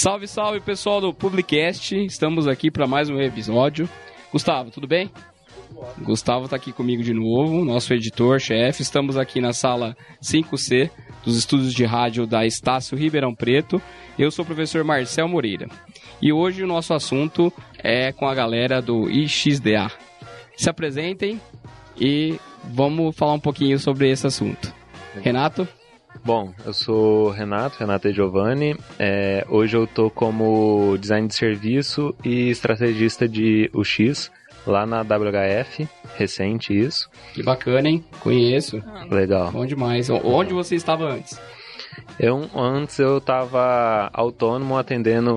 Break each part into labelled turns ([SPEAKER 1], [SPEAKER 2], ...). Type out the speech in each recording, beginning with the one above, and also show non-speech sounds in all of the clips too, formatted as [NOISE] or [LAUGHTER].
[SPEAKER 1] Salve, salve pessoal do Publicast. Estamos aqui para mais um episódio. Gustavo, tudo bem? Gustavo está aqui comigo de novo, nosso editor, chefe. Estamos aqui na sala 5C dos estúdios de rádio da Estácio Ribeirão Preto. Eu sou o professor Marcel Moreira. E hoje o nosso assunto é com a galera do IXDA. Se apresentem e vamos falar um pouquinho sobre esse assunto. Renato?
[SPEAKER 2] Bom, eu sou Renato, Renato e Giovanni. É, hoje eu tô como design de serviço e estrategista de UX lá na WHF, recente isso.
[SPEAKER 1] Que bacana, hein? Conheço.
[SPEAKER 2] Legal.
[SPEAKER 1] Bom demais. Onde você estava antes?
[SPEAKER 2] Eu, antes eu estava autônomo atendendo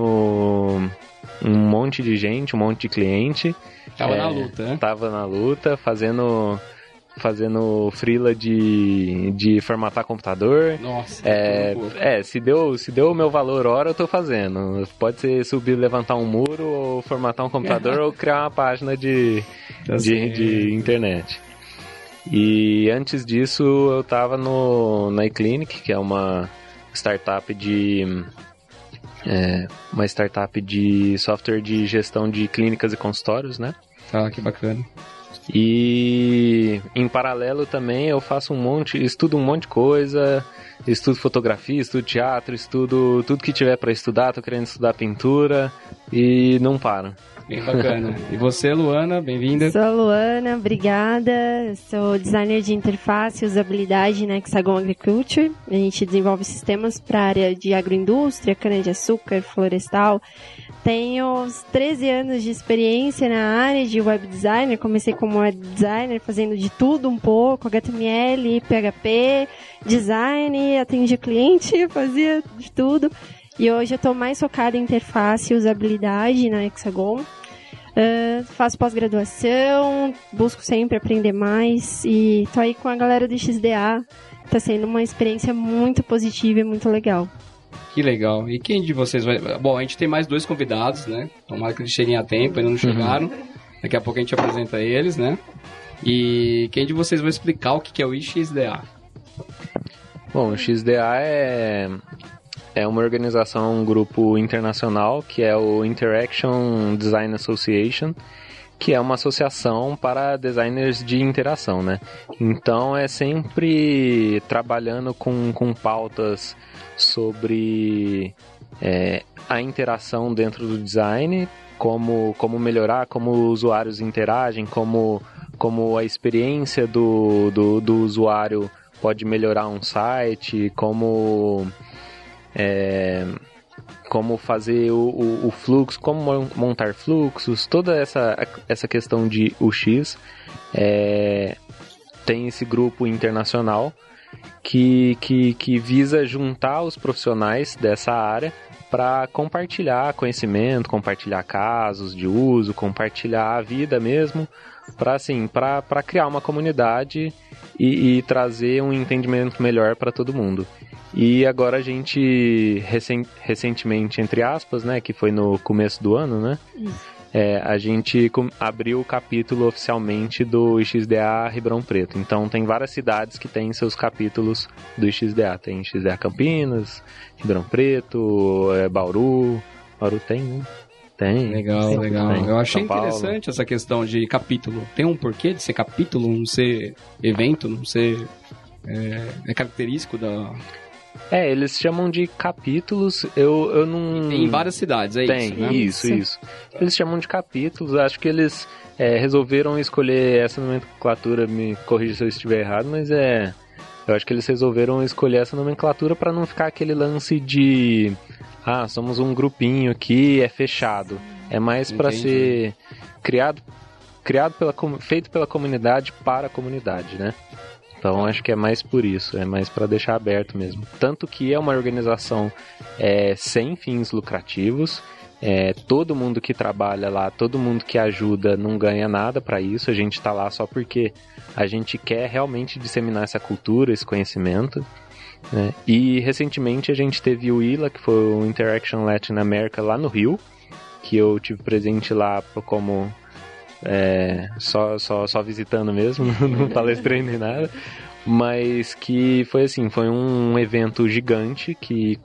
[SPEAKER 2] um monte de gente, um monte de cliente.
[SPEAKER 1] Tava é, na luta, né?
[SPEAKER 2] Tava na luta, fazendo fazendo frila de, de formatar computador.
[SPEAKER 1] Nossa,
[SPEAKER 2] é, é, se deu se deu o meu valor hora, eu tô fazendo. Pode ser subir, levantar um muro, ou formatar um computador, [LAUGHS] ou criar uma página de, tá de, de, internet. E antes disso, eu tava no, na iClinic, que é uma startup de... É, uma startup de software de gestão de clínicas e consultórios, né?
[SPEAKER 1] Ah, que bacana.
[SPEAKER 2] E em paralelo também eu faço um monte, estudo um monte de coisa, estudo fotografia, estudo teatro, estudo tudo que tiver para estudar, tô querendo estudar pintura e não paro.
[SPEAKER 1] Bem bacana. E você, Luana, bem-vinda.
[SPEAKER 3] Sou a Luana, obrigada. Sou designer de interface e usabilidade na Hexagon Agriculture. A gente desenvolve sistemas para a área de agroindústria, cana-de-açúcar, florestal, tenho 13 anos de experiência na área de web designer. Comecei como web designer, fazendo de tudo um pouco, HTML, PHP, design, atendia cliente, [LAUGHS] fazia de tudo. E hoje eu estou mais focada em interface e usabilidade na Hexagon. Uh, faço pós-graduação, busco sempre aprender mais e tô aí com a galera do XDA. Tá sendo uma experiência muito positiva e muito legal.
[SPEAKER 1] Que legal. E quem de vocês vai. Bom, a gente tem mais dois convidados, né? Tomara que eles cheguem a tempo, ainda não uhum. chegaram. Uhum. Daqui a pouco a gente apresenta eles, né? E quem de vocês vai explicar o que é o IXDA?
[SPEAKER 2] Bom, o XDA é, é uma organização, um grupo internacional que é o Interaction Design Association, que é uma associação para designers de interação, né? Então é sempre trabalhando com, com pautas sobre é, a interação dentro do design, como, como melhorar, como usuários interagem, como, como a experiência do, do, do usuário pode melhorar um site, como, é, como fazer o, o, o, fluxo, como montar fluxos, toda essa, essa questão de UX. É, tem esse grupo internacional que, que, que visa juntar os profissionais dessa área para compartilhar conhecimento, compartilhar casos de uso, compartilhar a vida mesmo, para assim, para criar uma comunidade e, e, trazer um entendimento melhor para todo mundo. E agora a gente recent, recentemente, entre aspas, né, que foi no começo do ano, né? Isso é, a gente abriu o capítulo oficialmente do XDA Ribeirão Preto. Então tem várias cidades que têm seus capítulos do XDA. Tem XDA Campinas, Ribeirão Preto, é, Bauru. Bauru tem, né? Tem.
[SPEAKER 1] Legal, Sim, legal. Tem. Eu achei interessante essa questão de capítulo. Tem um porquê de ser capítulo, não ser evento, não ser. É, é característico da,
[SPEAKER 2] é, eles chamam de capítulos. Eu, eu não.
[SPEAKER 1] Tem em várias cidades, é
[SPEAKER 2] Tem,
[SPEAKER 1] isso, né?
[SPEAKER 2] Isso, isso. Eles chamam de capítulos. Acho que eles é, resolveram escolher essa nomenclatura. Me corrija se eu estiver errado, mas é. Eu acho que eles resolveram escolher essa nomenclatura para não ficar aquele lance de. Ah, somos um grupinho aqui, é fechado. É mais para ser criado, criado pela, feito pela comunidade para a comunidade, né? Então acho que é mais por isso, é mais para deixar aberto mesmo. Tanto que é uma organização é, sem fins lucrativos. É, todo mundo que trabalha lá, todo mundo que ajuda não ganha nada para isso. A gente está lá só porque a gente quer realmente disseminar essa cultura, esse conhecimento. Né? E recentemente a gente teve o ILA, que foi o Interaction Latin America lá no Rio, que eu tive presente lá como é, só, só, só visitando mesmo, [LAUGHS] não palestrei nem nada. mas que foi assim, foi um evento gigante que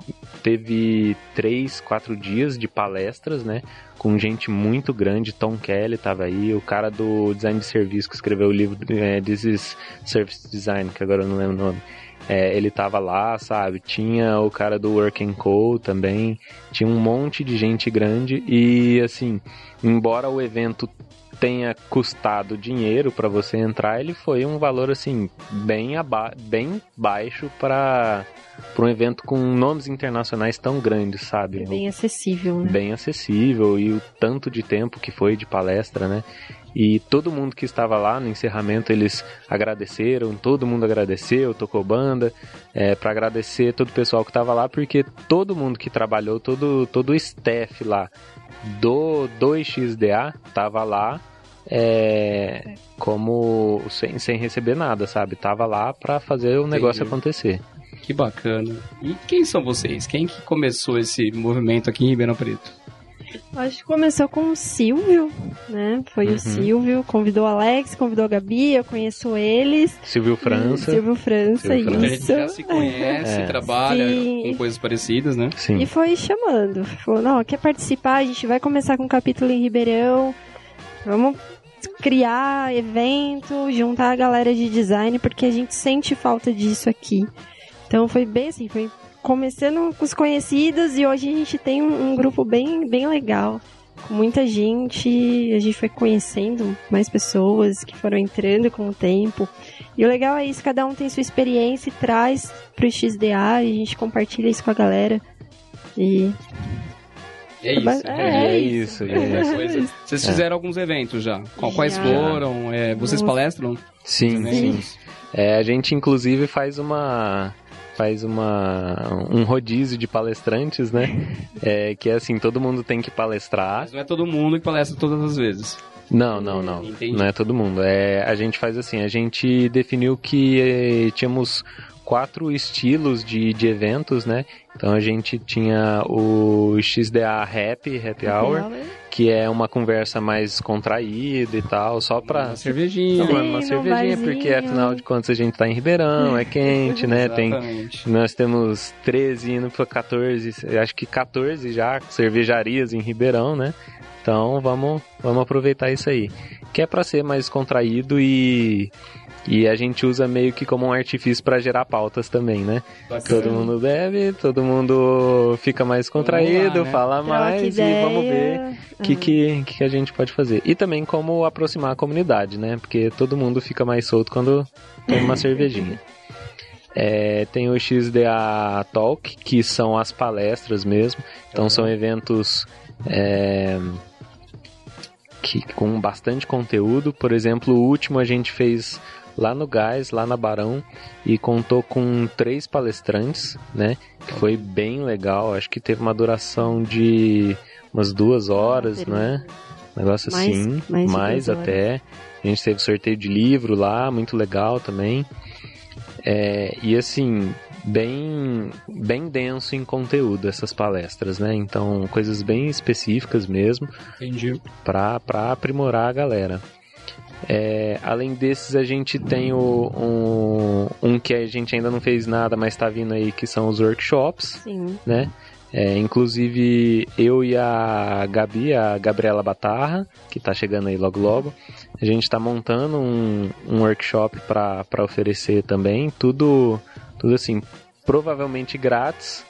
[SPEAKER 2] teve três, quatro dias de palestras, né? Com gente muito grande, Tom Kelly estava aí, o cara do design de serviço que escreveu o livro é, This is Service Design, que agora eu não lembro o nome. É, ele tava lá, sabe? Tinha o cara do Work Co também, tinha um monte de gente grande e assim, embora o evento tenha custado dinheiro para você entrar, ele foi um valor assim bem, bem baixo para para um evento com nomes internacionais tão grandes, sabe?
[SPEAKER 3] Bem acessível, né?
[SPEAKER 2] Bem acessível e o tanto de tempo que foi de palestra, né? E todo mundo que estava lá no encerramento, eles agradeceram, todo mundo agradeceu, tocou banda, é, para agradecer todo o pessoal que estava lá, porque todo mundo que trabalhou, todo, todo o staff lá do 2XDA tava lá é, como sem, sem receber nada, sabe? Tava lá para fazer o Entendi. negócio acontecer.
[SPEAKER 1] Que bacana. E quem são vocês? Quem que começou esse movimento aqui em Ribeirão Preto?
[SPEAKER 3] Acho que começou com o Silvio, né? Foi uhum. o Silvio, convidou o Alex, convidou a Gabi, eu conheço eles.
[SPEAKER 2] Silvio França.
[SPEAKER 3] Silvio França, Silvio França.
[SPEAKER 1] isso. A gente já se conhece, é. trabalha Sim. com coisas parecidas, né?
[SPEAKER 3] Sim. E foi chamando. Falou, não, quer participar? A gente vai começar com um capítulo em Ribeirão. Vamos criar evento, juntar a galera de design, porque a gente sente falta disso aqui. Então foi bem assim, foi começando com os conhecidos e hoje a gente tem um, um grupo bem, bem legal. Com muita gente, a gente foi conhecendo mais pessoas que foram entrando com o tempo. E o legal é isso, cada um tem sua experiência e traz pro XDA e a gente compartilha isso com a galera. E
[SPEAKER 1] é isso.
[SPEAKER 2] É, é, é isso. [LAUGHS] É
[SPEAKER 1] isso. Vocês fizeram alguns eventos já. Quais já. foram? É, vocês palestram?
[SPEAKER 2] Sim, sim. É, a gente inclusive faz uma faz uma um rodízio de palestrantes, né? É, que é assim, todo mundo tem que palestrar.
[SPEAKER 1] Mas não é todo mundo que palestra todas as vezes.
[SPEAKER 2] Não, não, não. Entendi. Não é todo mundo. É, a gente faz assim, a gente definiu que eh, tínhamos quatro estilos de, de eventos, né? Então a gente tinha o XDA Happy, Happy Hour, que é uma conversa mais contraída e tal, só pra...
[SPEAKER 1] Uma cervejinha.
[SPEAKER 2] Tomando uma cervejinha, porque afinal de contas a gente tá em Ribeirão, é quente, né? Tem, nós temos 13 indo pra 14, acho que 14 já cervejarias em Ribeirão, né? Então vamos, vamos aproveitar isso aí. Que é pra ser mais contraído e e a gente usa meio que como um artifício para gerar pautas também, né? Bacana. Todo mundo bebe, todo mundo fica mais contraído, lá, né? fala Troca mais ideia. e vamos ver o que, que, que a gente pode fazer. E também como aproximar a comunidade, né? Porque todo mundo fica mais solto quando toma uma cervejinha. [LAUGHS] É, tem o XDA Talk, que são as palestras mesmo. Então são eventos é, que, com bastante conteúdo. Por exemplo, o último a gente fez lá no Gás, lá na Barão, e contou com três palestrantes, né? Que foi bem legal. Acho que teve uma duração de umas duas horas, né? Negócio mais, assim, mais, mais até. A gente teve sorteio de livro lá, muito legal também. É, e assim, bem, bem denso em conteúdo essas palestras, né? Então, coisas bem específicas mesmo.
[SPEAKER 1] Entendi.
[SPEAKER 2] Pra, pra aprimorar a galera. É, além desses, a gente tem o, um, um que a gente ainda não fez nada, mas está vindo aí, que são os workshops,
[SPEAKER 3] Sim.
[SPEAKER 2] né? É, inclusive, eu e a Gabi, a Gabriela Batarra, que está chegando aí logo logo, a gente está montando um, um workshop para oferecer também, tudo, tudo assim, provavelmente grátis.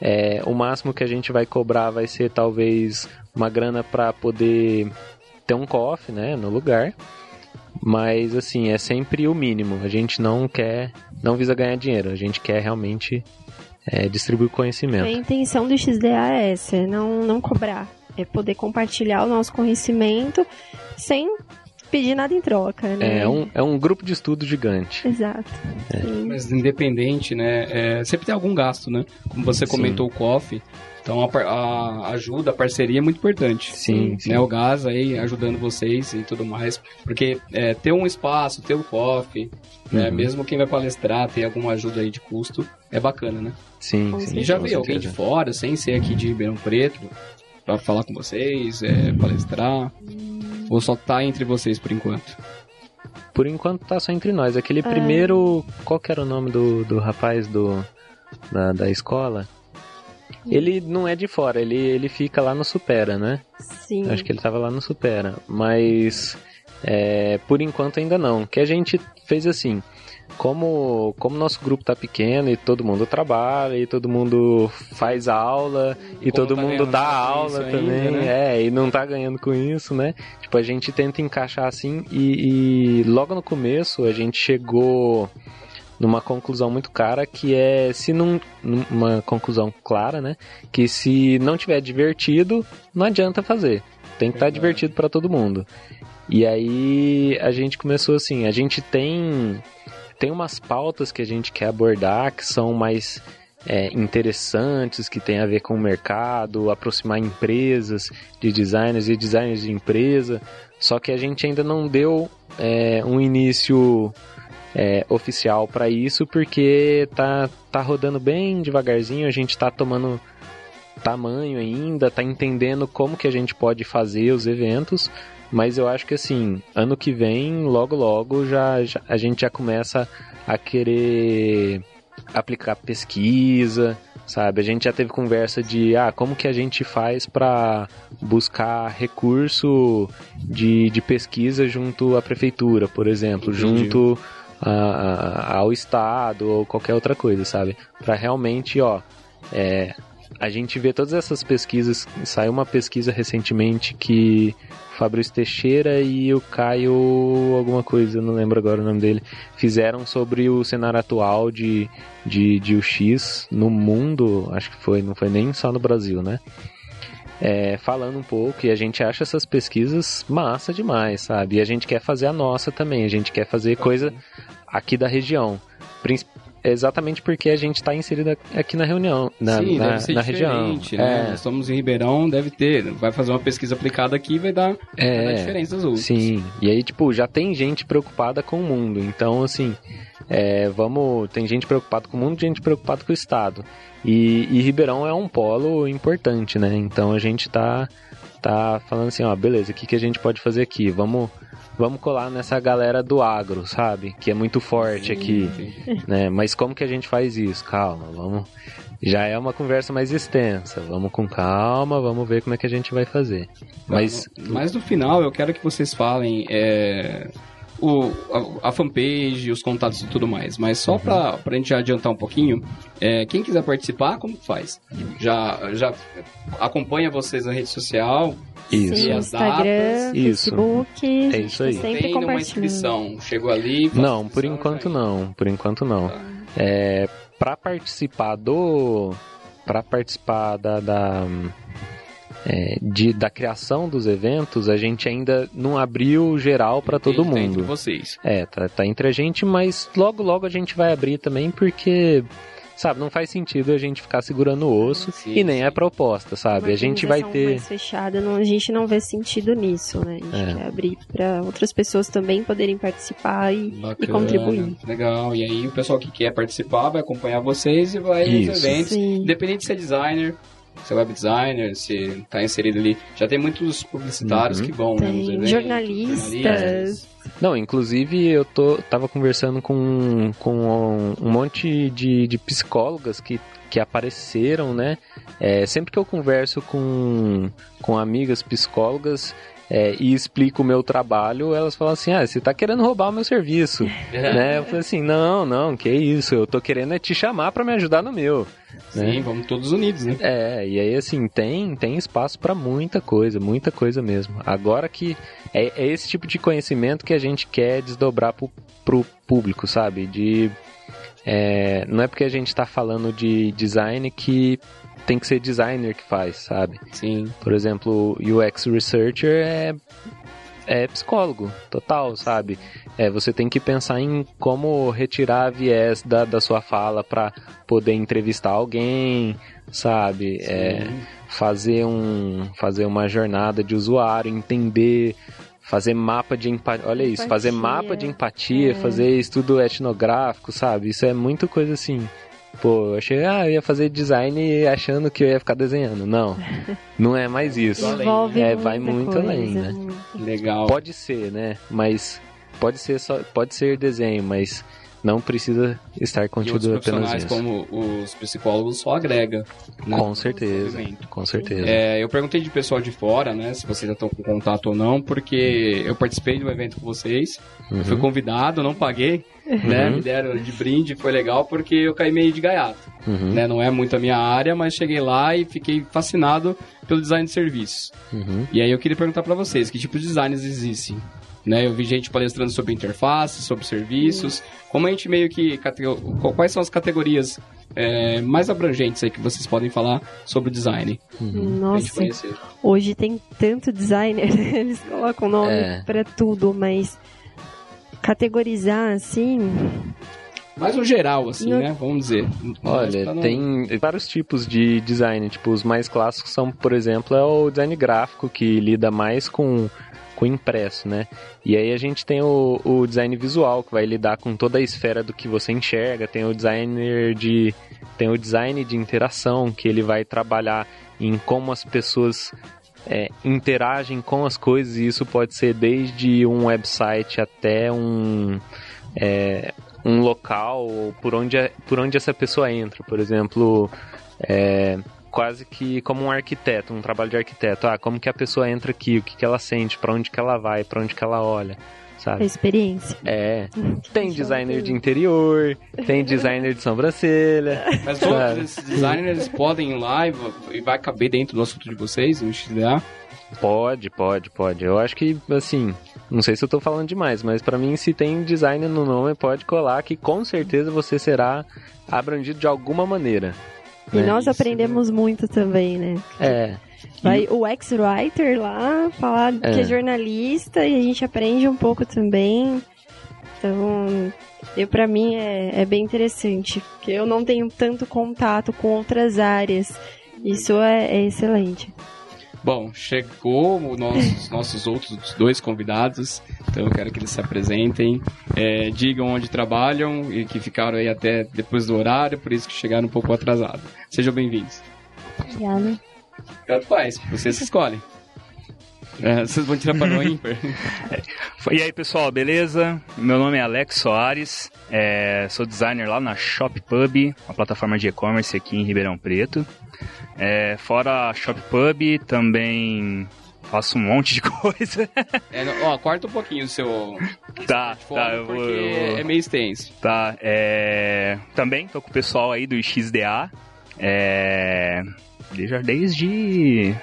[SPEAKER 2] É, o máximo que a gente vai cobrar vai ser talvez uma grana para poder ter um coffee, né, no lugar. Mas assim, é sempre o mínimo. A gente não quer, não visa ganhar dinheiro, a gente quer realmente é, distribuir conhecimento. A
[SPEAKER 3] intenção do XDA é essa, é não, não cobrar. É poder compartilhar o nosso conhecimento sem pedir nada em troca, né?
[SPEAKER 2] É um, é um grupo de estudo gigante.
[SPEAKER 3] Exato.
[SPEAKER 1] É. Mas independente, né? É, sempre tem algum gasto, né? Como você comentou Sim. o coffee, então a, a, ajuda, a parceria é muito importante.
[SPEAKER 2] Sim, sim.
[SPEAKER 1] Né, o Gás aí ajudando vocês e tudo mais. Porque é, ter um espaço, ter o um coffee, né, uhum. né, mesmo quem vai palestrar, ter alguma ajuda aí de custo, é bacana, né?
[SPEAKER 2] Sim, sim.
[SPEAKER 1] E já veio alguém de fora, sem ser aqui de Ribeirão Preto, para falar com vocês, é, palestrar? Ou só tá entre vocês por enquanto?
[SPEAKER 2] por enquanto tá só entre nós. Aquele primeiro. Qual que era o nome do, do rapaz do, da, da escola? Ele não é de fora, ele, ele fica lá no Supera, né?
[SPEAKER 3] Sim.
[SPEAKER 2] Acho que ele tava lá no Supera. Mas é, por enquanto ainda não. Que a gente fez assim. Como como nosso grupo tá pequeno e todo mundo trabalha e todo mundo faz aula e
[SPEAKER 1] Como
[SPEAKER 2] todo
[SPEAKER 1] tá
[SPEAKER 2] mundo dá aula
[SPEAKER 1] isso ainda,
[SPEAKER 2] também,
[SPEAKER 1] né?
[SPEAKER 2] é, e não tá ganhando com isso, né? Tipo, a gente tenta encaixar assim e, e logo no começo a gente chegou numa conclusão muito cara que é se não uma conclusão clara, né? Que se não tiver divertido, não adianta fazer. Tem que estar
[SPEAKER 1] Verdade.
[SPEAKER 2] divertido para todo mundo. E aí a gente começou assim, a gente tem tem umas pautas que a gente quer abordar que são mais é, interessantes, que tem a ver com o mercado, aproximar empresas de designers e designers de empresa. Só que a gente ainda não deu é, um início é, oficial para isso porque tá, tá rodando bem devagarzinho, a gente tá tomando tamanho ainda, tá entendendo como que a gente pode fazer os eventos, mas eu acho que assim, ano que vem, logo logo, já, já- a gente já começa a querer aplicar pesquisa, sabe? A gente já teve conversa de, ah, como que a gente faz para buscar recurso de, de pesquisa junto à prefeitura, por exemplo,
[SPEAKER 1] Entendi.
[SPEAKER 2] junto a- ao estado ou qualquer outra coisa, sabe? Para realmente, ó, é, a gente vê todas essas pesquisas. Saiu uma pesquisa recentemente que Fabrício Teixeira e o Caio, alguma coisa, não lembro agora o nome dele, fizeram sobre o cenário atual de, de, de UX no mundo. Acho que foi, não foi nem só no Brasil, né? É, falando um pouco, e a gente acha essas pesquisas massa demais, sabe? E a gente quer fazer a nossa também, a gente quer fazer coisa aqui da região. Princi- Exatamente porque a gente está inserido aqui na reunião, na,
[SPEAKER 1] Sim,
[SPEAKER 2] na,
[SPEAKER 1] deve ser
[SPEAKER 2] na região.
[SPEAKER 1] né?
[SPEAKER 2] É,
[SPEAKER 1] Nós estamos em Ribeirão, deve ter. Vai fazer uma pesquisa aplicada aqui e vai dar, vai dar
[SPEAKER 2] é,
[SPEAKER 1] diferença das outras.
[SPEAKER 2] sim. E aí, tipo, já tem gente preocupada com o mundo. Então, assim, é, vamos. Tem gente preocupada com o mundo, gente preocupada com o Estado. E, e Ribeirão é um polo importante, né? Então a gente tá, tá falando assim, ó, beleza, o que, que a gente pode fazer aqui? Vamos. Vamos colar nessa galera do agro, sabe? Que é muito forte aqui.
[SPEAKER 1] Sim.
[SPEAKER 2] né? Mas como que a gente faz isso? Calma, vamos. Já é uma conversa mais extensa. Vamos com calma, vamos ver como é que a gente vai fazer. Mas
[SPEAKER 1] Mas no final eu quero que vocês falem é, o, a, a fanpage, os contatos e tudo mais. Mas só
[SPEAKER 2] Uhum.
[SPEAKER 1] pra, pra gente adiantar um pouquinho, é, quem quiser participar, como faz? Já, já acompanha vocês na rede social?
[SPEAKER 2] isso.
[SPEAKER 3] Sim,
[SPEAKER 1] as
[SPEAKER 3] Instagram,
[SPEAKER 1] datas?
[SPEAKER 2] Isso.
[SPEAKER 3] Facebook.
[SPEAKER 2] É isso
[SPEAKER 3] tá
[SPEAKER 2] aí.
[SPEAKER 3] Sempre
[SPEAKER 1] Tem uma inscrição. Chegou ali.
[SPEAKER 2] Não, por enquanto
[SPEAKER 1] já-
[SPEAKER 2] não. Por enquanto não.
[SPEAKER 1] Tá.
[SPEAKER 2] É, para participar do. Para participar da. da é, de, da criação dos eventos, a gente ainda não abriu geral para todo
[SPEAKER 1] tem entre
[SPEAKER 2] mundo.
[SPEAKER 1] vocês.
[SPEAKER 2] É, tá, tá entre a gente, mas logo logo a gente vai abrir também porque, sabe, não faz sentido a gente ficar segurando o osso
[SPEAKER 1] Sim,
[SPEAKER 2] e nem
[SPEAKER 1] sim.
[SPEAKER 2] é proposta, sabe?
[SPEAKER 3] Uma
[SPEAKER 2] A gente vai ter.
[SPEAKER 3] mais fechada, não- a gente não vê sentido nisso, né? A gente
[SPEAKER 2] É.
[SPEAKER 3] quer abrir para outras pessoas também poderem participar e,
[SPEAKER 1] Bacana,
[SPEAKER 3] contribuir.
[SPEAKER 1] Legal. E aí o pessoal que quer participar vai acompanhar vocês e vai nos
[SPEAKER 2] Isso.
[SPEAKER 1] eventos.
[SPEAKER 3] Sim.
[SPEAKER 1] Independente se é designer, se é web designer, se tá inserido ali. Já tem muitos publicitários
[SPEAKER 2] Uhum.
[SPEAKER 1] que vão, né,
[SPEAKER 3] Tem
[SPEAKER 1] eventos,
[SPEAKER 3] jornalistas.
[SPEAKER 1] jornalistas.
[SPEAKER 2] Não, inclusive eu tô, tava conversando com, com um, um monte de, de psicólogas que, que apareceram, né? É, sempre que eu converso com, com amigas psicólogas é, e explico o meu trabalho, elas falam assim: ah, você tá querendo roubar o meu serviço. [LAUGHS] né? Eu falei assim: não, não, que isso, eu tô querendo é te chamar pra me ajudar no meu.
[SPEAKER 1] Sim,
[SPEAKER 2] né?
[SPEAKER 1] vamos todos unidos, né?
[SPEAKER 2] É, e aí assim, tem, tem espaço pra muita coisa, muita coisa mesmo. Agora que é, é esse tipo de conhecimento que a gente quer desdobrar pro, pro público, sabe? De é, não é porque a gente tá falando de design que tem que ser designer que faz, sabe?
[SPEAKER 1] Sim.
[SPEAKER 2] Por exemplo, UX researcher é é psicólogo, total, sabe? É, você tem que pensar em como retirar viés da, da sua fala para poder entrevistar alguém, sabe? É, fazer um fazer uma jornada de usuário, entender, fazer mapa de empatia, olha isso, fazer
[SPEAKER 3] Empatia,
[SPEAKER 2] mapa de empatia,
[SPEAKER 3] é.
[SPEAKER 2] fazer estudo etnográfico, sabe? Isso é muito coisa assim. Pô, eu achei, ah, eu ia fazer design achando que eu ia ficar desenhando. Não, não é mais [LAUGHS] isso.
[SPEAKER 3] Envolve
[SPEAKER 2] É,
[SPEAKER 3] muita
[SPEAKER 2] vai muito
[SPEAKER 3] coisa,
[SPEAKER 2] além, né?
[SPEAKER 1] Legal.
[SPEAKER 2] Pode ser, né? Mas Pode ser só, pode ser desenho, mas não precisa estar contido apenas
[SPEAKER 1] profissionais,
[SPEAKER 2] nisso.
[SPEAKER 1] como os psicólogos, só agrega. né,
[SPEAKER 2] Com certeza, com certeza.
[SPEAKER 1] É, eu perguntei de pessoal de fora, né, se vocês já estão com contato ou não, porque eu participei do evento com vocês,
[SPEAKER 2] Uhum.
[SPEAKER 1] fui convidado, não paguei, né,
[SPEAKER 2] Uhum.
[SPEAKER 1] me deram de brinde, foi legal porque eu caí meio de gaiato,
[SPEAKER 2] Uhum,
[SPEAKER 1] né, não é muito a minha área, mas cheguei lá e fiquei fascinado pelo design de serviços.
[SPEAKER 2] uhum.
[SPEAKER 1] E aí eu queria perguntar pra vocês, que tipo de designs existem? Né, eu vi gente palestrando sobre interface, sobre serviços. Como a gente meio que. Quais são as categorias é, mais abrangentes aí que vocês podem falar sobre o design? Pra gente
[SPEAKER 3] Nossa, hoje tem tanto designer, [LAUGHS] eles colocam nome
[SPEAKER 2] É.
[SPEAKER 3] pra tudo, mas categorizar assim,
[SPEAKER 1] Mais um geral, assim,
[SPEAKER 3] Não-
[SPEAKER 1] né? Vamos dizer.
[SPEAKER 2] Olha,
[SPEAKER 1] não-
[SPEAKER 2] tem vários tipos de design. Tipo, os mais clássicos são, por exemplo, é o design gráfico, que lida mais com, impresso, né? E aí a gente tem o, o design visual, que vai lidar com toda a esfera do que você enxerga. Tem o designer de. Tem o design de interação, que ele vai trabalhar em como as pessoas é, interagem com as coisas, e isso pode ser desde um website até um. é, um local por onde, por onde essa pessoa entra. Por exemplo, é, quase que como um arquiteto, um trabalho de arquiteto. Ah, como que a pessoa entra aqui, o que, que ela sente, para onde que ela vai, para onde que ela olha,
[SPEAKER 3] a
[SPEAKER 2] sabe?
[SPEAKER 3] experiência.
[SPEAKER 2] É, [LAUGHS] tem designer de interior, tem [LAUGHS] designer de sobrancelha.
[SPEAKER 1] Mas todos esses designers podem ir lá e e vai caber dentro do assunto de vocês, no XDA.
[SPEAKER 2] Pode, pode, pode. Eu acho que, assim, não sei se eu tô falando demais, mas pra mim, se tem design no nome, pode colar que com certeza você será abrangido de alguma maneira.
[SPEAKER 3] E
[SPEAKER 2] né?
[SPEAKER 3] nós
[SPEAKER 1] Isso.
[SPEAKER 3] aprendemos muito também, né?
[SPEAKER 2] É,
[SPEAKER 3] Vai o ex-writer lá falar
[SPEAKER 2] É.
[SPEAKER 3] que é jornalista e a gente aprende um pouco também. Então, eu para mim é, é bem interessante, porque eu não tenho tanto contato com outras áreas. Isso é, é excelente.
[SPEAKER 1] Bom, chegou o nosso- os nossos outros dois convidados, então eu quero que eles se apresentem, é, digam onde trabalham e que ficaram aí até depois do horário, por isso que chegaram um pouco atrasados. Sejam bem-vindos.
[SPEAKER 4] Obrigada.
[SPEAKER 1] Tanto faz, vocês escolhem. É, vocês vão tirar para o ímpar.
[SPEAKER 5] E aí pessoal, beleza? Meu nome é Alex Soares, é, sou designer lá na ShopPub, uma plataforma de e-commerce aqui em Ribeirão Preto. É, fora a ShopPub, também faço um monte de [LAUGHS] coisa.
[SPEAKER 1] É, ó, corta um pouquinho o seu
[SPEAKER 5] tá, tá, eu vou.
[SPEAKER 1] porque
[SPEAKER 5] eu vou-
[SPEAKER 1] é meio extenso.
[SPEAKER 5] Tá, é, também tô com o pessoal aí do XDA, é, desde,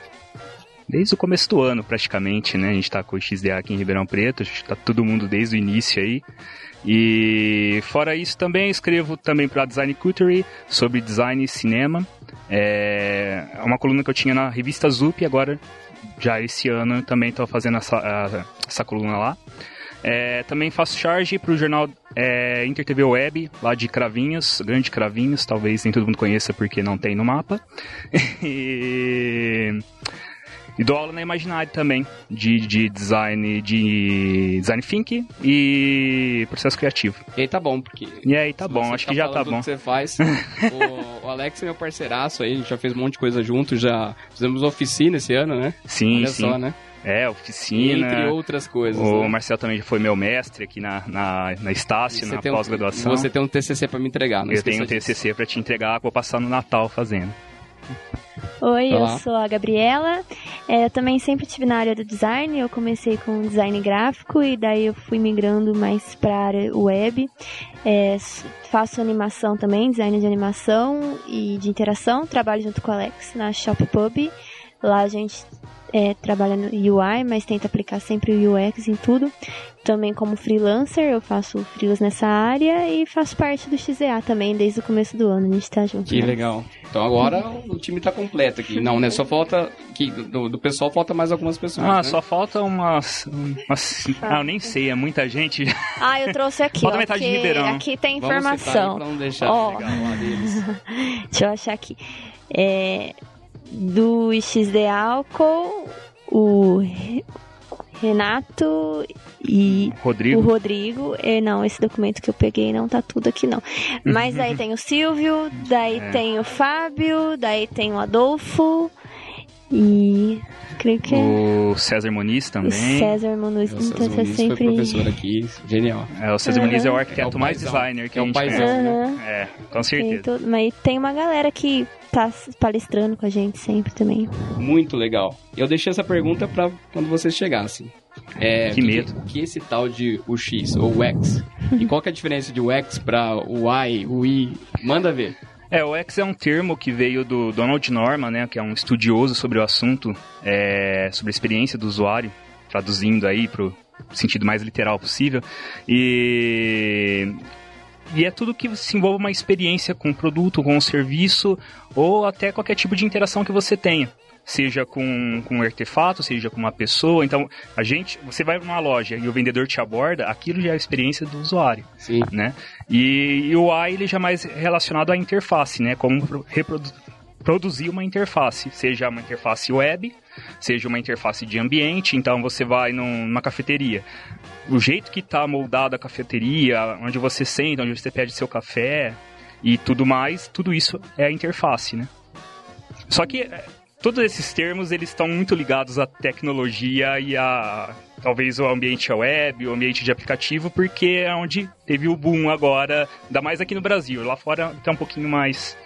[SPEAKER 5] desde, o começo do ano praticamente, né? A gente tá com o XDA aqui em Ribeirão Preto, a gente tá todo mundo desde o início aí. E fora isso também escrevo também para Design Culture sobre design e cinema. É é uma coluna que eu tinha na revista Zup agora já esse ano eu também estou fazendo essa, essa coluna lá. É, também faço charge para o jornal é, Inter TV Web, lá de Cravinhos, Grande Cravinhos, talvez nem todo mundo conheça porque não tem no mapa. [LAUGHS] e, e dou aula na Imaginário também, de, de design de design thinking e processo criativo.
[SPEAKER 1] E aí tá bom, porque
[SPEAKER 5] E aí tá bom, acho que já tá bom.
[SPEAKER 1] que você faz. [LAUGHS] o, o Alex é meu parceiraço aí, a gente já fez um monte de coisa junto, já fizemos oficina esse ano, né?
[SPEAKER 5] Sim,
[SPEAKER 1] Olha
[SPEAKER 5] sim.
[SPEAKER 1] só, né?
[SPEAKER 5] É, oficina.
[SPEAKER 1] Entre outras coisas.
[SPEAKER 5] O
[SPEAKER 1] né?
[SPEAKER 5] Marcel também já foi meu mestre aqui na, na, na Estácio, na
[SPEAKER 1] tem um-
[SPEAKER 5] pós-graduação.
[SPEAKER 1] Você tem um TCC pra me entregar, não
[SPEAKER 5] Eu tenho um. TCC pra te entregar, vou passar no Natal fazendo.
[SPEAKER 4] Oi, eu
[SPEAKER 1] Olá.
[SPEAKER 4] sou a Gabriela. É, eu também sempre estive na área do design. Eu comecei com design gráfico e daí eu fui migrando mais para a área web. É, faço animação também, design de animação e de interação. Trabalho junto com o Alex na ShopPub. Lá a gente é, trabalha no UI, mas tenta aplicar sempre o UX em tudo. Também como freelancer, eu faço freelas nessa área e faço parte do XEA também desde o começo do ano. A gente tá junto.
[SPEAKER 1] Que
[SPEAKER 4] né?
[SPEAKER 1] legal. Então agora o time tá completo aqui. Não, né? Só falta. Que, do, do pessoal falta mais algumas pessoas.
[SPEAKER 5] Ah,
[SPEAKER 1] né?
[SPEAKER 5] só falta umas, umas. Ah, eu nem sei, é muita gente.
[SPEAKER 4] Ah, eu trouxe aqui,
[SPEAKER 5] Falta
[SPEAKER 4] ó.
[SPEAKER 5] metade de Ribeirão.
[SPEAKER 4] Aqui tem
[SPEAKER 1] Vamos citar aí
[SPEAKER 4] informação.
[SPEAKER 1] pra não deixar
[SPEAKER 4] Ó.
[SPEAKER 1] legal lá deles. [LAUGHS]
[SPEAKER 4] Deixa eu achar aqui. É, do XD Álcool, o Re- Renato e o
[SPEAKER 5] Rodrigo.
[SPEAKER 4] Rodrigo. É, não, esse documento que eu peguei não tá tudo aqui, não. Mas [LAUGHS] daí tem o Silvio, daí
[SPEAKER 5] É.
[SPEAKER 4] tem o Fábio, daí tem o Adolfo E creio que é
[SPEAKER 5] O César Muniz
[SPEAKER 4] o
[SPEAKER 5] também.
[SPEAKER 4] César Muniz.
[SPEAKER 1] Nossa,
[SPEAKER 4] Então
[SPEAKER 1] o
[SPEAKER 4] você
[SPEAKER 1] Muniz
[SPEAKER 4] sempre.
[SPEAKER 1] foi professor aqui, genial.
[SPEAKER 5] É, o César Muniz é o arquiteto
[SPEAKER 1] É o
[SPEAKER 5] mais designer que
[SPEAKER 1] É
[SPEAKER 5] a
[SPEAKER 1] o
[SPEAKER 5] gente
[SPEAKER 1] paizão.
[SPEAKER 5] conhece.
[SPEAKER 4] Aham.
[SPEAKER 5] É, com
[SPEAKER 4] Tem
[SPEAKER 5] certeza.
[SPEAKER 4] todo- mas tem uma galera que tá palestrando com a gente sempre também.
[SPEAKER 1] Muito legal. Eu deixei essa pergunta pra quando vocês chegassem. É,
[SPEAKER 5] Que medo.
[SPEAKER 1] O que, é esse tal de UX ou UX? e qual que é a diferença de UX pra o Y, o I? Manda ver.
[SPEAKER 5] É, o X é um termo que veio do Donald Norman, né, que é um estudioso sobre o assunto, é, sobre a experiência do usuário, traduzindo aí pro sentido mais literal possível. E e é tudo que se envolve uma experiência com o produto, com o serviço ou até qualquer tipo de interação que você tenha. Seja com, com um artefato, seja com uma pessoa. Então, a gente, você vai numa loja e o vendedor te aborda, aquilo já é a experiência do usuário
[SPEAKER 1] Sim.
[SPEAKER 5] né? E, e o UI ele já é mais relacionado à interface, né? Como produzir uma interface, seja uma interface web, seja uma interface de ambiente. Então você vai num- numa cafeteria, o jeito que está moldada a cafeteria, onde você senta, onde você pede seu café e tudo mais, tudo isso é a interface, né? Só que é, todos esses termos eles estão muito ligados à tecnologia e a talvez o ambiente web, o ambiente de aplicativo, porque é onde teve o boom agora, ainda mais aqui no Brasil. Lá fora tá um pouquinho mais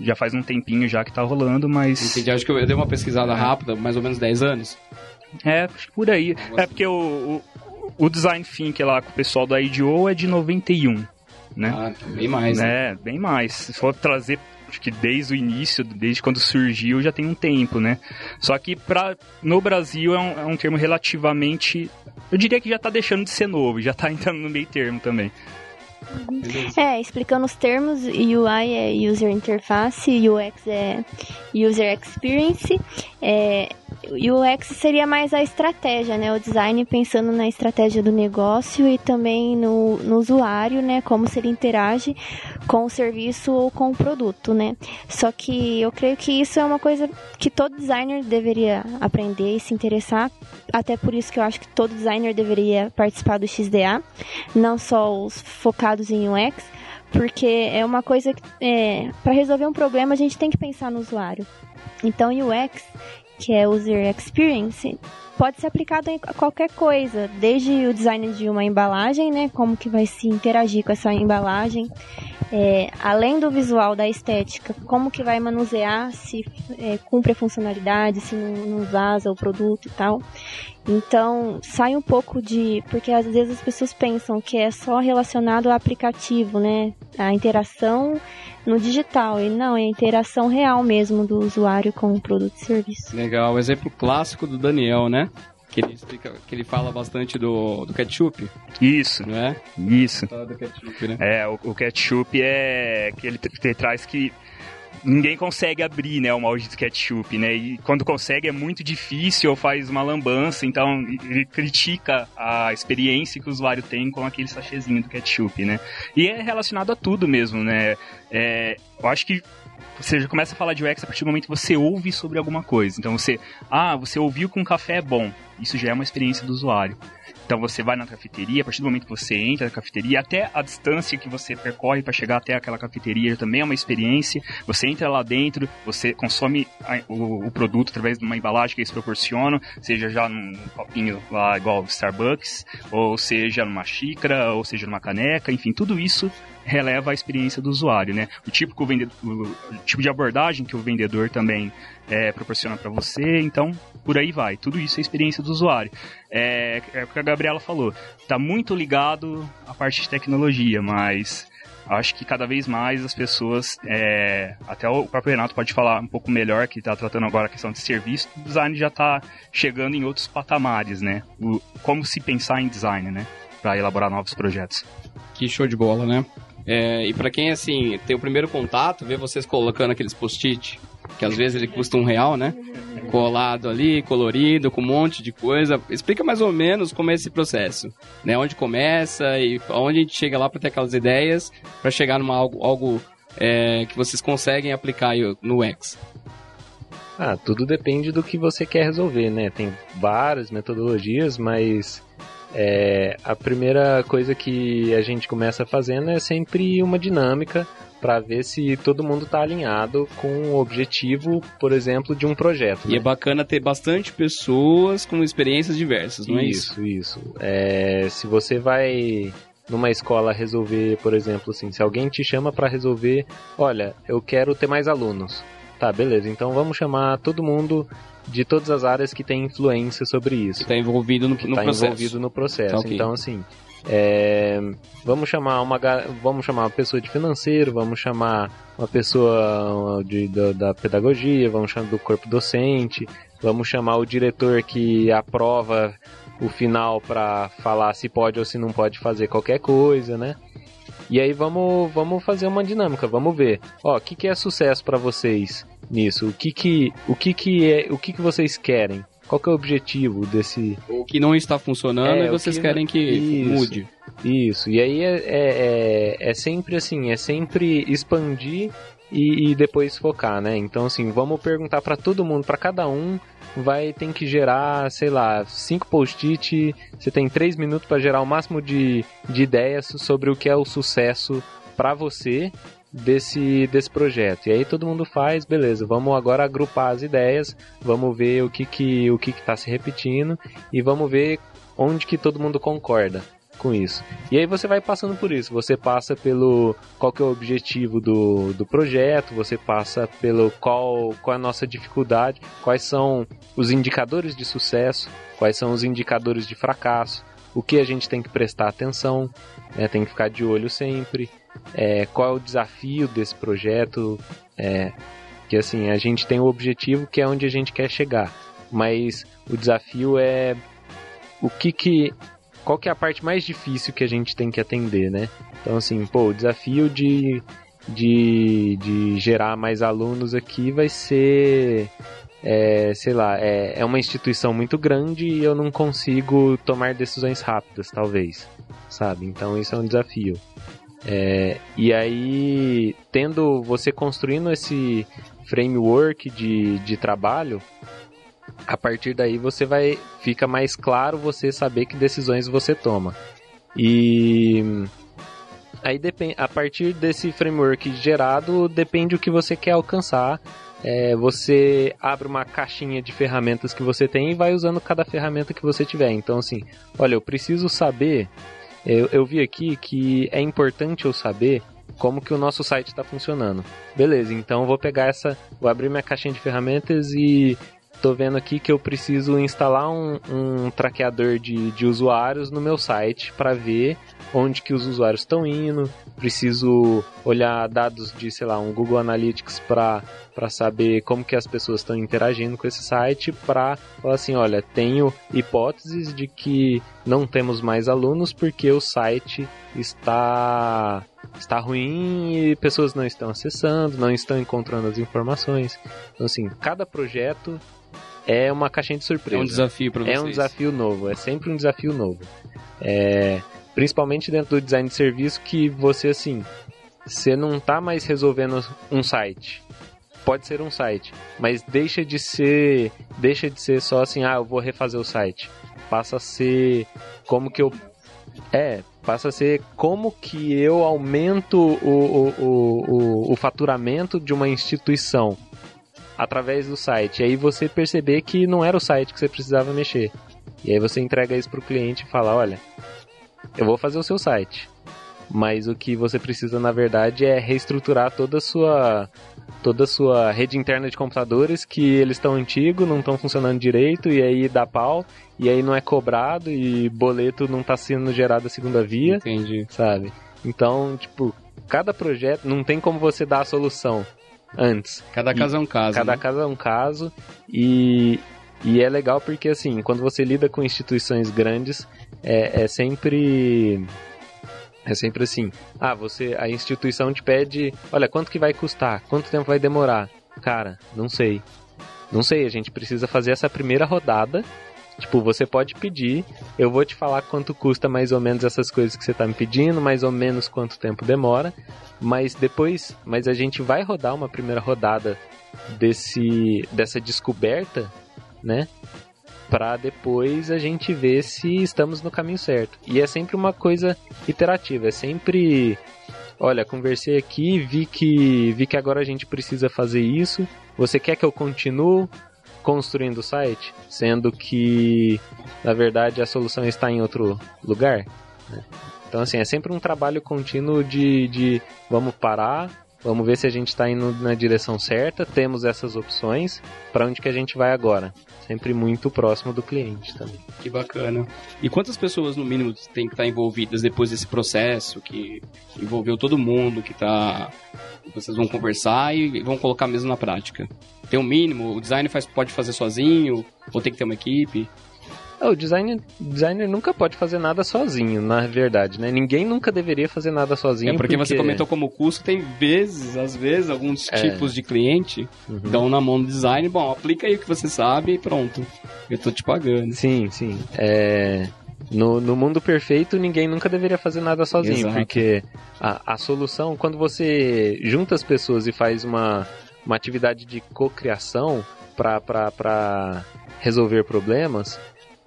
[SPEAKER 5] já faz um tempinho já que tá rolando, mas
[SPEAKER 1] Entendi. Acho que eu eu dei uma pesquisada rápida, mais ou menos 10 anos.
[SPEAKER 5] é por aí. É porque o, o, design thinking lá com o pessoal da IDO é de 91, né?
[SPEAKER 1] Ah, bem mais. né?
[SPEAKER 5] É, bem mais. Se for trazer, acho que desde o início, desde quando surgiu, já tem um tempo, né? Só que pra, no Brasil é um, é um termo relativamente. Eu diria que já tá deixando de ser novo, já tá [LAUGHS] entrando no meio termo também.
[SPEAKER 1] Beleza.
[SPEAKER 4] É, explicando os termos, UI é User Interface, UX é User Experience. É, UX seria mais a estratégia, né? O design pensando na estratégia do negócio e também no, no usuário, né? Como se ele interage com o serviço ou com o produto, né? Só que eu creio que isso é uma coisa que todo designer deveria aprender e se interessar. Até por isso que eu acho que todo designer deveria participar do XDA, não só os focados em UX, porque é uma coisa que, é, para resolver um problema, a gente tem que pensar no usuário. Então, UX, que é User Experience, pode ser aplicado em qualquer coisa, desde o design de uma embalagem, né, como que vai se interagir com essa embalagem, é, além do visual, da estética, como que vai manusear, se é, cumpre a funcionalidade, se não, não vaza o produto e tal. Então, sai um pouco de. Porque às vezes as pessoas pensam que é só relacionado ao aplicativo, né? A interação no digital. E não, é a interação real mesmo do usuário com o produto e serviço.
[SPEAKER 1] Legal. O exemplo clássico do Daniel, né? Que ele, explica, que ele fala bastante do, do ketchup,
[SPEAKER 5] Isso,
[SPEAKER 1] não é?
[SPEAKER 5] isso.
[SPEAKER 1] Do ketchup, né?
[SPEAKER 5] É, o, o ketchup é que ele, ele traz que ninguém consegue abrir, né, o molde do ketchup, né? E quando consegue é muito difícil ou faz uma lambança, então ele critica a experiência que o usuário tem com aquele sachêzinho do ketchup, né? E é relacionado a tudo mesmo, né? É, eu acho que você já começa a falar de UX a partir do momento que você ouve sobre alguma coisa. Então você, ah, você ouviu que um café é bom. Isso já é uma experiência do usuário. Então você vai na cafeteria, a partir do momento que você entra na cafeteria, até a distância que você percorre para chegar até aquela cafeteria também é uma experiência. Você entra lá dentro, você consome a- o, o produto através de uma embalagem que eles proporcionam, seja já num copinho lá igual Starbucks, ou seja numa xícara, ou seja numa caneca, enfim, tudo isso releva a experiência do usuário, né? O tipo, que o vendedor, o tipo de abordagem que o vendedor também é, proporciona para você, então por aí vai. Tudo isso é experiência do usuário. É, é o que a Gabriela falou. Tá muito ligado à parte de tecnologia, mas acho que cada vez mais as pessoas, é, até o próprio Renato pode falar um pouco melhor, que está tratando agora a questão de serviço, o design já está chegando em outros patamares, né? O, como se pensar em design, né? Para elaborar novos projetos.
[SPEAKER 1] Que show de bola, né? É, e pra quem, assim, tem o primeiro contato, vê vocês colocando aqueles post-it, que às vezes ele custa um real, né? Colado ali, colorido, com um monte de coisa. Explica mais ou menos como é esse processo, né? Onde começa e onde a gente chega lá pra ter aquelas ideias, pra chegar numa algo, algo é, que vocês conseguem aplicar no X.
[SPEAKER 2] Ah, tudo depende do que você quer resolver, né? Tem várias metodologias, mas é, a primeira coisa que a gente começa fazendo é sempre uma dinâmica para ver se todo mundo está alinhado com o objetivo, por exemplo, de um projeto.
[SPEAKER 1] E
[SPEAKER 2] né?
[SPEAKER 1] é bacana ter bastante pessoas com experiências diversas, não é isso?
[SPEAKER 2] Isso, isso. É, se você vai numa escola resolver, por exemplo, assim, se alguém te chama para resolver, olha, eu quero ter mais alunos. Tá, beleza. Então vamos chamar todo mundo de todas as áreas que tem influência sobre isso.
[SPEAKER 1] Está envolvido no, no
[SPEAKER 2] tá
[SPEAKER 1] processo.
[SPEAKER 2] envolvido no processo.
[SPEAKER 1] Tá, ok.
[SPEAKER 2] Então, assim, é, vamos chamar uma vamos chamar uma pessoa de financeiro, vamos chamar uma pessoa de, da, da pedagogia, vamos chamar do corpo docente, vamos chamar o diretor que aprova o final para falar se pode ou se não pode fazer qualquer coisa, né? E aí vamos, vamos fazer uma dinâmica, vamos ver. Ó, o que, que é sucesso para vocês nisso? O que que, o que que é, o que que vocês querem? Qual que é o objetivo desse,
[SPEAKER 1] O que não está funcionando
[SPEAKER 2] É,
[SPEAKER 1] e vocês
[SPEAKER 2] que
[SPEAKER 1] querem que
[SPEAKER 2] Isso.
[SPEAKER 1] mude.
[SPEAKER 2] Isso, e aí é, é, é, é sempre assim, é sempre expandir e, e depois focar, né? Então, assim, vamos perguntar para todo mundo, para cada um, vai ter que gerar, sei lá, cinco post-it, você tem três minutos para gerar o máximo de, de ideias sobre o que é o sucesso para você desse, desse projeto. E aí todo mundo faz, beleza, vamos agora agrupar as ideias, vamos ver o que que o que que tá se repetindo e vamos ver onde que todo mundo concorda com isso. E aí você vai passando por isso, você passa pelo qual que é o objetivo do, do projeto, você passa pelo qual, qual é a nossa dificuldade, quais são os indicadores de sucesso, quais são os indicadores de fracasso, o que a gente tem que prestar atenção, né, tem que ficar de olho sempre, é, qual é o desafio desse projeto, é, que assim, a gente tem o objetivo que é onde a gente quer chegar, mas o desafio é o que que qual que é a parte mais difícil que a gente tem que atender, né? Então assim, pô, o desafio de de, de gerar mais alunos aqui vai ser é, sei lá, é, é uma instituição muito grande e eu não consigo tomar decisões rápidas, talvez, sabe? Então isso é um desafio. É, e aí, tendo você construindo esse framework de, de trabalho, a partir daí você vai fica mais claro você saber que decisões você toma. E aí depende a partir desse framework gerado depende o que você quer alcançar. É, você abre uma caixinha de ferramentas que você tem e vai usando cada ferramenta que você tiver. Então assim, olha, eu preciso saber. Eu, eu vi aqui que é importante eu saber como que o nosso site está funcionando. Beleza, então vou pegar essa, vou abrir minha caixinha de ferramentas e tô vendo aqui que eu preciso instalar um, um traqueador de, de usuários no meu site para ver onde que os usuários estão indo. Preciso olhar dados de, sei lá, um Google Analytics para para saber como que as pessoas estão interagindo com esse site para falar assim, olha, tenho hipóteses de que não temos mais alunos porque o site está está ruim e pessoas não estão acessando, não estão encontrando as informações. Então assim, cada projeto é uma caixinha de surpresa.
[SPEAKER 1] É um desafio para vocês.
[SPEAKER 2] É um desafio novo, é sempre um desafio novo. É, principalmente dentro do design de serviço que você assim, você não tá mais resolvendo um site. Pode ser um site, mas deixa de ser, deixa de ser só assim, ah, eu vou refazer o site. Passa a ser como que eu é, passa a ser como que eu aumento o, o, o, o, o faturamento de uma instituição através do site. E aí você perceber que não era o site que você precisava mexer. E aí você entrega isso pro cliente e fala, olha, eu vou fazer o seu site. Mas o que você precisa, na verdade, é reestruturar toda a sua toda a sua rede interna de computadores que eles estão antigos, não estão funcionando direito e aí dá pau, e aí não é cobrado e boleto não está sendo gerado a segunda via,
[SPEAKER 1] Entendi.
[SPEAKER 2] sabe? Então, tipo, cada projeto não tem como você dar a solução antes.
[SPEAKER 1] Cada caso é um caso.
[SPEAKER 2] Cada
[SPEAKER 1] né?
[SPEAKER 2] caso é um caso e, e é legal porque assim, quando você lida com instituições grandes, é, é sempre é sempre assim. Ah, você a instituição te pede, olha, quanto que vai custar? Quanto tempo vai demorar? Cara, não sei. Não sei, a gente precisa fazer essa primeira rodada. Tipo, você pode pedir, eu vou te falar quanto custa mais ou menos essas coisas que você tá me pedindo, mais ou menos quanto tempo demora, mas depois, mas a gente vai rodar uma primeira rodada desse dessa descoberta, né? Para depois a gente ver se estamos no caminho certo. E é sempre uma coisa iterativa, é sempre olha, conversei aqui, vi que vi que agora a gente precisa fazer isso. Você quer que eu continue construindo o site, sendo que na verdade a solução está em outro lugar? Né? Então assim é sempre um trabalho contínuo de, de vamos parar, Vamos ver se a gente está indo na direção certa. Temos essas opções. Para onde que a gente vai agora? Sempre muito próximo do cliente também.
[SPEAKER 1] Que bacana. E quantas pessoas, no mínimo, tem que estar envolvidas depois desse processo que envolveu todo mundo, que tá. Vocês vão conversar e vão colocar mesmo na prática. Tem um mínimo? O design faz, pode fazer sozinho? Ou tem que ter uma equipe?
[SPEAKER 2] É, o designer, designer nunca pode fazer nada sozinho, na verdade, né? Ninguém nunca deveria fazer nada sozinho.
[SPEAKER 1] É porque, porque... você comentou como custo, tem vezes, às vezes, alguns é. tipos de cliente uhum. dão na mão do design, bom, aplica aí o que você sabe e pronto. Eu tô te pagando.
[SPEAKER 2] Sim, sim. É... No, no mundo perfeito, ninguém nunca deveria fazer nada sozinho, Exato. porque a, a solução, quando você junta as pessoas e faz uma, uma atividade de cocriação para resolver problemas,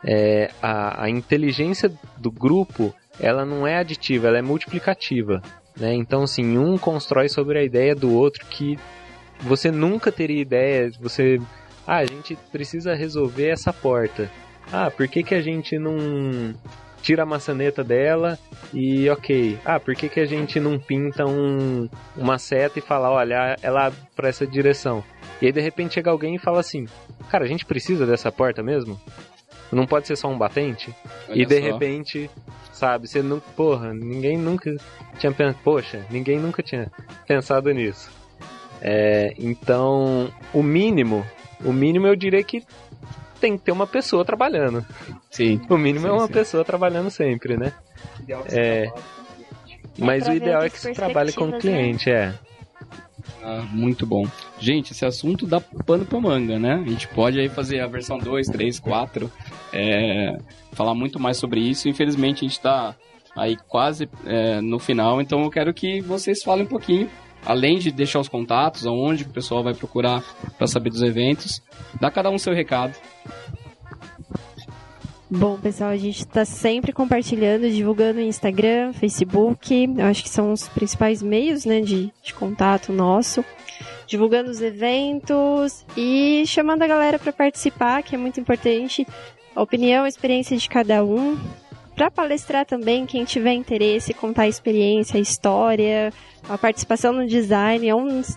[SPEAKER 2] é, a, a inteligência do grupo ela não é aditiva, ela é multiplicativa. Né? Então, assim, um constrói sobre a ideia do outro que você nunca teria ideia. Você, ah, a gente precisa resolver essa porta. Ah, por que, que a gente não tira a maçaneta dela e ok. Ah, por que, que a gente não pinta um, uma seta e fala, olha, ela para essa direção? E aí de repente chega alguém e fala assim, cara, a gente precisa dessa porta mesmo? Não pode ser só um batente. Olha e de só. repente, sabe, você não. Porra, ninguém nunca tinha pensado. Poxa, ninguém nunca tinha pensado nisso. É, então, o mínimo, o mínimo eu diria que tem que ter uma pessoa trabalhando.
[SPEAKER 1] Sim. [LAUGHS]
[SPEAKER 2] O mínimo
[SPEAKER 1] sim,
[SPEAKER 2] é uma
[SPEAKER 1] sim.
[SPEAKER 2] pessoa trabalhando sempre, né? É, mas o ideal é que se trabalhe com o cliente, é.
[SPEAKER 1] Ah, muito bom. Gente, esse assunto dá pano pra manga, né? A gente pode aí fazer a versão 2, 3, 4, é, falar muito mais sobre isso. Infelizmente a gente tá aí quase é, no final, então eu quero que vocês falem um pouquinho, além de deixar os contatos, aonde o pessoal vai procurar para saber dos eventos, dá cada um seu recado.
[SPEAKER 3] Bom, pessoal, a gente está sempre compartilhando, divulgando no Instagram, Facebook. Eu acho que são os principais meios né, de, de contato nosso. Divulgando os eventos e chamando a galera para participar, que é muito importante. A opinião, a experiência de cada um. Para palestrar também, quem tiver interesse, contar a experiência, a história, a participação no design,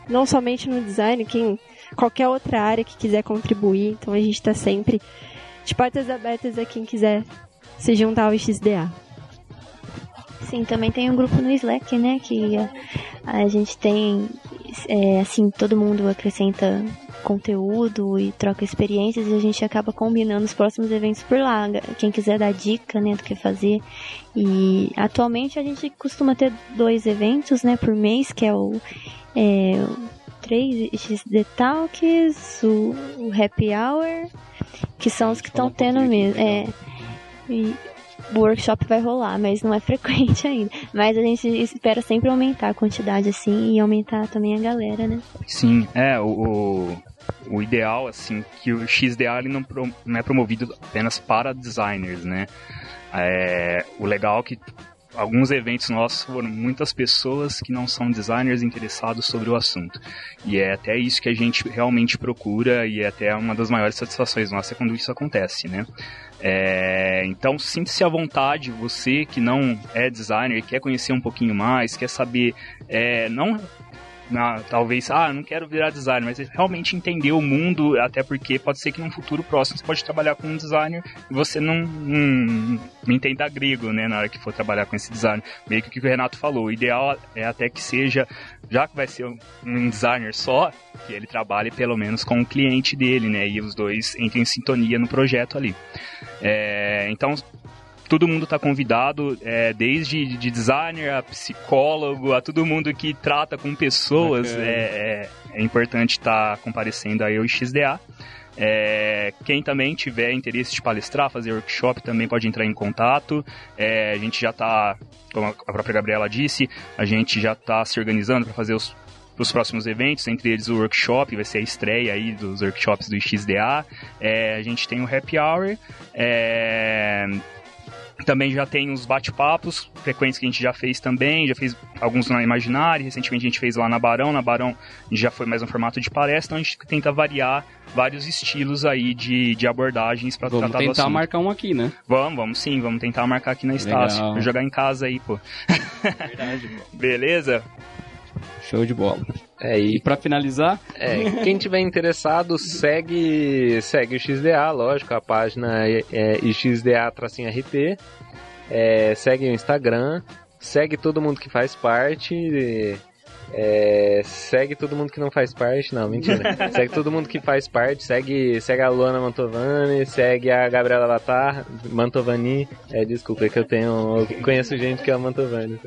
[SPEAKER 3] não somente no design, quem qualquer outra área que quiser contribuir. Então a gente está sempre de portas abertas a quem quiser se juntar ao XDA.
[SPEAKER 4] Sim, também tem um grupo no Slack, né? Que a, a gente tem, é, assim, todo mundo acrescenta conteúdo e troca experiências e a gente acaba combinando os próximos eventos por lá. Quem quiser dar dica, né, do que fazer. E atualmente a gente costuma ter dois eventos, né, por mês, que é o, é, o 3XD Talks, o, o Happy Hour que são os que estão tendo mesmo. É. E o workshop vai rolar, mas não é [LAUGHS] frequente ainda. Mas a gente espera sempre aumentar a quantidade assim e aumentar também a galera, né?
[SPEAKER 5] Sim, é, o, o ideal, assim, que o XDA ele não, não é promovido apenas para designers, né? É, o legal é que alguns eventos nossos foram muitas pessoas que não são designers interessados sobre o assunto. E é até isso que a gente realmente procura e é até uma das maiores satisfações nossas quando isso acontece, né? É, então sinta-se à vontade, você que não é designer, quer conhecer um pouquinho mais, quer saber, é, não na, talvez, ah, não quero virar designer, mas realmente entender o mundo, até porque pode ser que num futuro próximo você pode trabalhar com um designer e você não, não, não entenda grego, né, na hora que for trabalhar com esse designer. Meio que o que o Renato falou, o ideal é até que seja, já que vai ser um designer só, que ele trabalhe pelo menos com o cliente dele, né, e os dois entrem em sintonia no projeto ali. É, então, todo mundo está convidado, é, desde de designer a psicólogo, a todo mundo que trata com pessoas. É, é, é, importante estar tá comparecendo aí ao XDA. É, quem também tiver interesse de palestrar, fazer workshop, também pode entrar em contato. É, a gente já está, como a própria Gabriela disse, a gente já está se organizando para fazer os os próximos eventos, entre eles o workshop, vai ser a estreia aí dos workshops do XDA. É, a gente tem o Happy Hour. Também já tem os bate-papos frequentes que a gente já fez também, já fez alguns na Imaginária, recentemente a gente fez lá na Barão, na Barão já foi mais um formato de palestra, então a gente tenta variar vários estilos aí de, de abordagens para tratar do
[SPEAKER 1] Vamos tentar
[SPEAKER 5] assunto.
[SPEAKER 1] marcar um aqui, né?
[SPEAKER 5] Vamos, vamos sim, vamos tentar marcar aqui na Estácio, jogar em casa aí, pô.
[SPEAKER 1] Verdade, pô. [LAUGHS]
[SPEAKER 5] Beleza?
[SPEAKER 1] Show de bola.
[SPEAKER 2] É,
[SPEAKER 1] E
[SPEAKER 2] e
[SPEAKER 1] pra finalizar,
[SPEAKER 2] é, quem tiver interessado, segue, segue o XDA, lógico, a página é, é XDA-RP. É, segue o Instagram, segue todo mundo que faz parte. É, segue todo mundo que não faz parte, não, mentira. [LAUGHS] segue todo mundo que faz parte, segue, segue a Luana Mantovani, segue a Gabriela Batar, Mantovani, é, desculpa, é que eu tenho, eu conheço gente que é a Mantovani.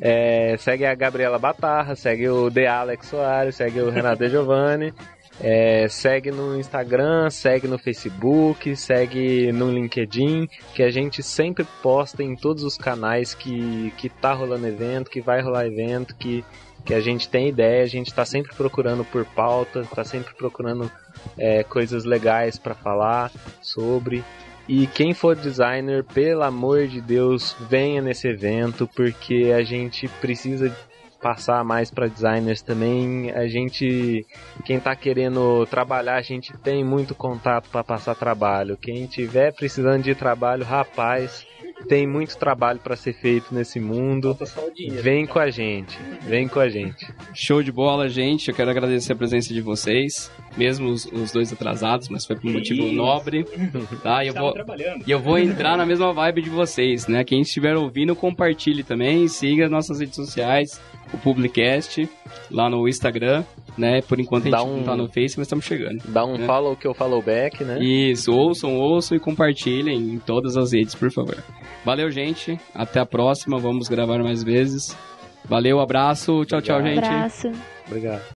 [SPEAKER 2] É, segue a Gabriela Batarra, segue o The Alex Soares, segue o Renato De Giovanni, é, segue no Instagram, segue no Facebook, segue no LinkedIn, que a gente sempre posta em todos os canais que, que tá rolando evento, que vai rolar evento, que, que a gente tem ideia, a gente tá sempre procurando por pauta, tá sempre procurando é, coisas legais para falar sobre. E quem for designer, pelo amor de Deus, venha nesse evento, porque a gente precisa passar mais para designers também. A gente, quem tá querendo trabalhar, a gente tem muito contato para passar trabalho. Quem tiver precisando de trabalho, rapaz, tem muito trabalho para ser feito nesse mundo. Vem com a gente, vem com a gente.
[SPEAKER 1] show de bola, gente. Eu quero agradecer a presença de vocês, mesmo os, os dois atrasados, mas foi por um motivo
[SPEAKER 5] Isso.
[SPEAKER 1] nobre, tá? E eu vou, e eu vou entrar na mesma vibe de vocês, né? Quem estiver ouvindo, compartilhe também, siga as nossas redes sociais, o Publicast, lá no Instagram, né? Por enquanto a gente
[SPEAKER 2] Dá
[SPEAKER 1] não
[SPEAKER 2] um-
[SPEAKER 1] tá no Face, mas estamos chegando.
[SPEAKER 2] Dá um
[SPEAKER 1] É.
[SPEAKER 2] follow que eu follow back, né?
[SPEAKER 1] Isso, ouçam, ouçam e compartilhem em todas as redes, por favor. Valeu, gente. Até a próxima. Vamos gravar mais vezes. Valeu, abraço. Tchau, tchau, gente.
[SPEAKER 4] Abraço.
[SPEAKER 2] Obrigado.